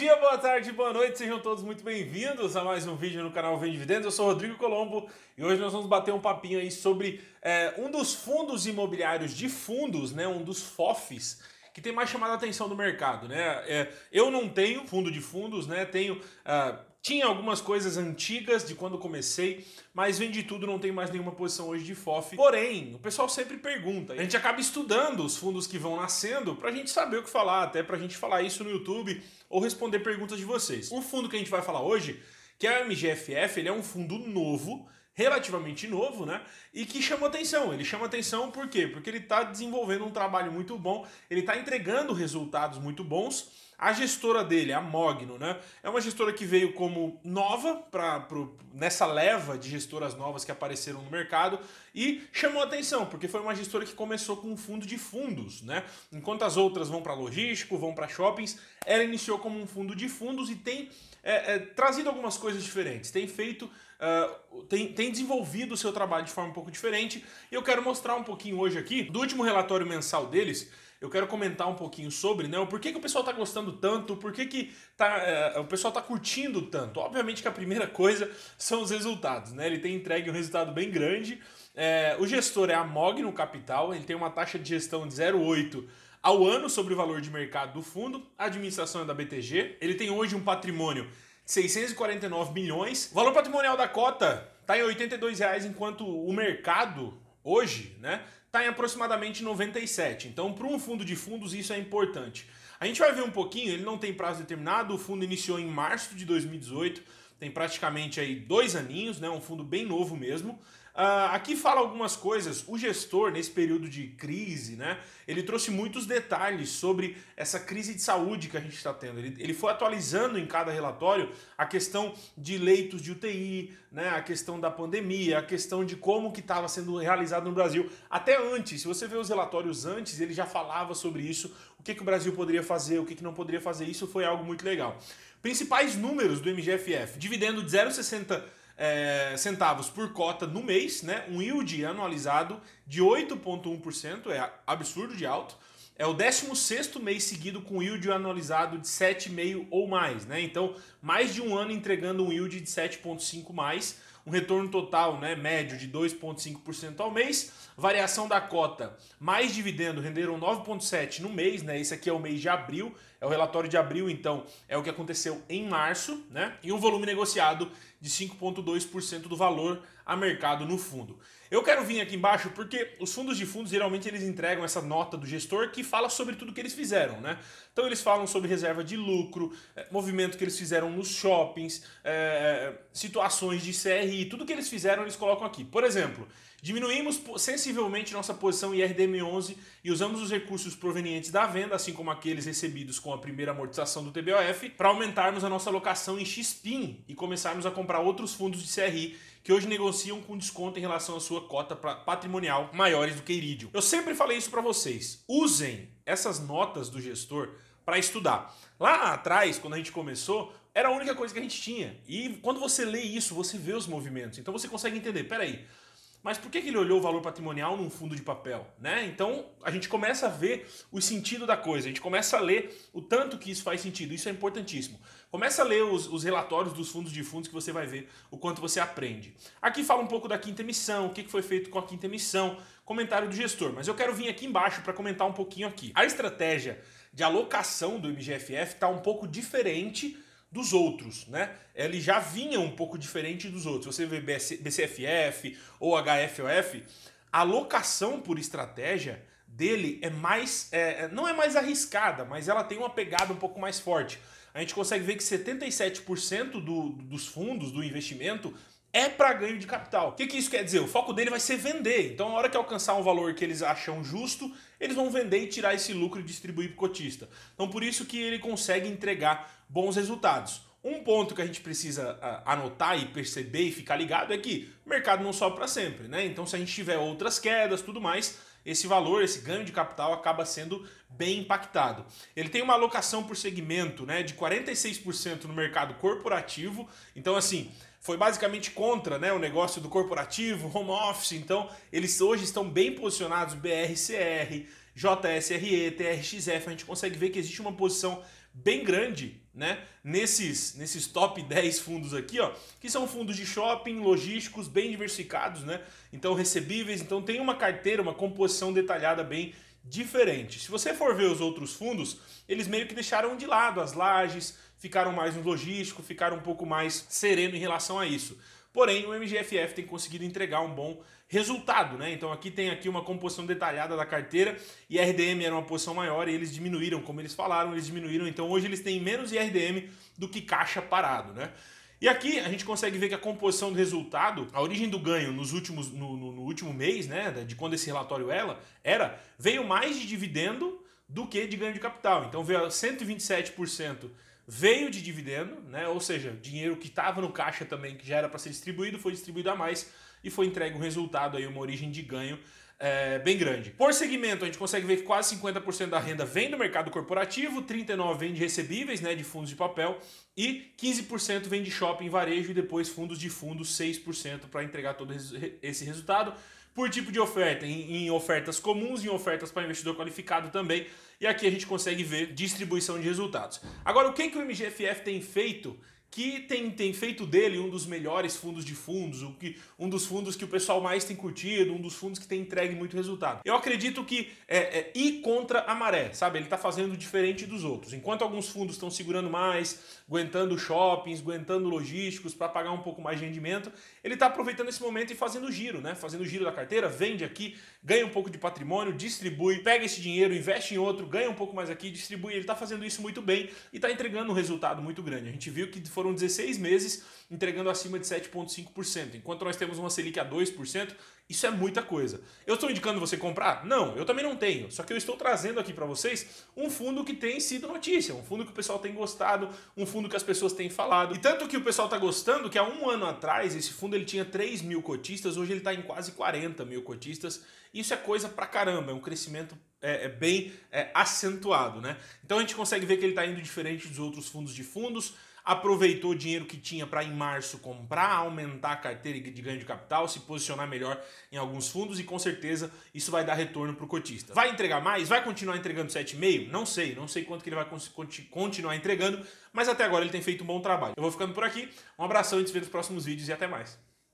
dia, boa tarde, boa noite, sejam todos muito bem-vindos a mais um vídeo no canal Vem Dividendos. Eu sou Rodrigo Colombo e hoje nós vamos bater um papinho aí sobre é, um dos fundos imobiliários de fundos, né, um dos FOFs, que tem mais chamado a atenção do mercado, né? É, eu não tenho fundo de fundos, né? Tenho uh, tinha algumas coisas antigas de quando comecei, mas vendi tudo, não tenho mais nenhuma posição hoje de FOF. Porém, o pessoal sempre pergunta. A gente acaba estudando os fundos que vão nascendo pra gente saber o que falar, até pra gente falar isso no YouTube ou responder perguntas de vocês. O fundo que a gente vai falar hoje, que é o MGFF, ele é um fundo novo, relativamente novo, né? E que chama atenção. Ele chama atenção por quê? Porque ele está desenvolvendo um trabalho muito bom, ele está entregando resultados muito bons a gestora dele, a Mogno, né? É uma gestora que veio como nova para nessa leva de gestoras novas que apareceram no mercado e chamou atenção, porque foi uma gestora que começou com um fundo de fundos, né? Enquanto as outras vão para logístico, vão para shoppings, ela iniciou como um fundo de fundos e tem é, é, trazido algumas coisas diferentes, tem feito, uh, tem, tem desenvolvido o seu trabalho de forma um pouco diferente. E eu quero mostrar um pouquinho hoje aqui do último relatório mensal deles eu quero comentar um pouquinho sobre, né? O porquê que o pessoal tá gostando tanto, por que, que tá, é, o pessoal tá curtindo tanto. Obviamente que a primeira coisa são os resultados, né? Ele tem entregue um resultado bem grande. É, o gestor é a Mogno Capital, ele tem uma taxa de gestão de 0,8 ao ano sobre o valor de mercado do fundo. A administração é da BTG. Ele tem hoje um patrimônio 649 milhões. O valor patrimonial da cota está em 82 reais, enquanto o mercado hoje, né, está em aproximadamente 97. Então, para um fundo de fundos, isso é importante. A gente vai ver um pouquinho, ele não tem prazo determinado, o fundo iniciou em março de 2018, tem praticamente aí dois aninhos, né, um fundo bem novo mesmo. Uh, aqui fala algumas coisas. O gestor, nesse período de crise, né, ele trouxe muitos detalhes sobre essa crise de saúde que a gente está tendo. Ele, ele foi atualizando em cada relatório a questão de leitos de UTI, né, a questão da pandemia, a questão de como que estava sendo realizado no Brasil. Até antes, se você vê os relatórios antes, ele já falava sobre isso, o que, que o Brasil poderia fazer, o que, que não poderia fazer. Isso foi algo muito legal. Principais números do MGFF. Dividendo de 0,60 é, centavos por cota no mês, né? Um yield anualizado de 8,1%, é absurdo de alto. É o 16 mês seguido com yield anualizado de 7,5 ou mais, né? Então, mais de um ano entregando um yield de 7,5 mais, um retorno total, né, médio de 2,5% ao mês. Variação da cota, mais dividendo renderam 9,7 no mês, né? Esse aqui é o mês de abril, é o relatório de abril, então é o que aconteceu em março, né? E um volume negociado de 5,2% do valor a mercado no fundo. Eu quero vir aqui embaixo porque os fundos de fundos geralmente eles entregam essa nota do gestor que fala sobre tudo que eles fizeram, né? Então eles falam sobre reserva de lucro, é, movimento que eles fizeram nos shoppings, é, situações de CRI, tudo que eles fizeram eles colocam aqui. Por exemplo, diminuímos sensivelmente nossa posição em RDM11 e usamos os recursos provenientes da venda, assim como aqueles recebidos com a primeira amortização do TBOF, para aumentarmos a nossa alocação em XPIN e começarmos a comprar outros fundos de CRI que hoje negociam com desconto em relação à sua cota patrimonial maiores do que Iridium. Eu sempre falei isso para vocês. Usem essas notas do gestor para estudar. Lá atrás, quando a gente começou, era a única coisa que a gente tinha. E quando você lê isso, você vê os movimentos. Então você consegue entender, peraí, mas por que, que ele olhou o valor patrimonial num fundo de papel? Né? Então a gente começa a ver o sentido da coisa, a gente começa a ler o tanto que isso faz sentido, isso é importantíssimo. Começa a ler os, os relatórios dos fundos de fundos que você vai ver o quanto você aprende. Aqui fala um pouco da quinta emissão, o que foi feito com a quinta emissão, comentário do gestor, mas eu quero vir aqui embaixo para comentar um pouquinho aqui. A estratégia de alocação do MGFF está um pouco diferente dos outros, né? Ele já vinha um pouco diferente dos outros. Você vê BCFF ou HFOF, a alocação por estratégia dele é mais, é, é, não é mais arriscada, mas ela tem uma pegada um pouco mais forte. A gente consegue ver que 77% do, dos fundos do investimento é para ganho de capital. O que, que isso quer dizer? O foco dele vai ser vender. Então, na hora que alcançar um valor que eles acham justo, eles vão vender e tirar esse lucro e distribuir para o cotista. Então, por isso que ele consegue entregar bons resultados. Um ponto que a gente precisa anotar e perceber e ficar ligado é que o mercado não sobe para sempre, né? Então, se a gente tiver outras quedas, tudo mais, esse valor, esse ganho de capital acaba sendo bem impactado. Ele tem uma alocação por segmento, né, de 46% no mercado corporativo. Então, assim, foi basicamente contra né, o negócio do corporativo, home office, então eles hoje estão bem posicionados BRCR, JSRE, TRXF, a gente consegue ver que existe uma posição bem grande né, nesses, nesses top 10 fundos aqui, ó, que são fundos de shopping, logísticos, bem diversificados, né? Então recebíveis, então tem uma carteira, uma composição detalhada bem diferente. Se você for ver os outros fundos, eles meio que deixaram de lado as lajes, ficaram mais no logístico, ficaram um pouco mais sereno em relação a isso. Porém, o MGFF tem conseguido entregar um bom resultado, né? Então aqui tem aqui uma composição detalhada da carteira e RDM era uma posição maior e eles diminuíram, como eles falaram, eles diminuíram. Então hoje eles têm menos IRDM do que caixa parado, né? E aqui a gente consegue ver que a composição do resultado, a origem do ganho nos últimos, no, no, no último mês, né, de quando esse relatório ela, era, veio mais de dividendo do que de ganho de capital. Então veio 127% veio de dividendo, né? ou seja, dinheiro que estava no caixa também, que já era para ser distribuído, foi distribuído a mais e foi entregue um resultado, aí, uma origem de ganho é, bem grande. Por segmento, a gente consegue ver que quase 50% da renda vem do mercado corporativo, 39% vem de recebíveis, né, de fundos de papel, e 15% vem de shopping, varejo e depois fundos de fundos, 6% para entregar todo esse resultado por tipo de oferta, em, em ofertas comuns, em ofertas para investidor qualificado também. E aqui a gente consegue ver distribuição de resultados. Agora, o que, que o MGFF tem feito que tem, tem feito dele um dos melhores fundos de fundos, um, que, um dos fundos que o pessoal mais tem curtido, um dos fundos que tem entregue muito resultado. Eu acredito que é, é ir contra a maré, sabe? Ele está fazendo diferente dos outros. Enquanto alguns fundos estão segurando mais, aguentando shoppings, aguentando logísticos para pagar um pouco mais de rendimento, ele está aproveitando esse momento e fazendo giro, né? Fazendo giro da carteira, vende aqui, ganha um pouco de patrimônio, distribui, pega esse dinheiro, investe em outro, ganha um pouco mais aqui, distribui. Ele está fazendo isso muito bem e está entregando um resultado muito grande. A gente viu que foram 16 meses entregando acima de 7,5%, enquanto nós temos uma Selic a 2%, isso é muita coisa. Eu estou indicando você comprar? Não, eu também não tenho. Só que eu estou trazendo aqui para vocês um fundo que tem sido notícia, um fundo que o pessoal tem gostado, um fundo que as pessoas têm falado. E tanto que o pessoal está gostando que há um ano atrás esse fundo ele tinha 3 mil cotistas, hoje ele está em quase 40 mil cotistas. Isso é coisa pra caramba, é um crescimento é, é bem é, acentuado, né? Então a gente consegue ver que ele está indo diferente dos outros fundos de fundos aproveitou o dinheiro que tinha para em março comprar, aumentar a carteira de ganho de capital, se posicionar melhor em alguns fundos e com certeza isso vai dar retorno para o cotista. Vai entregar mais? Vai continuar entregando 7,5? Não sei, não sei quanto que ele vai continuar entregando, mas até agora ele tem feito um bom trabalho. Eu vou ficando por aqui, um abração e te vê nos próximos vídeos e até mais.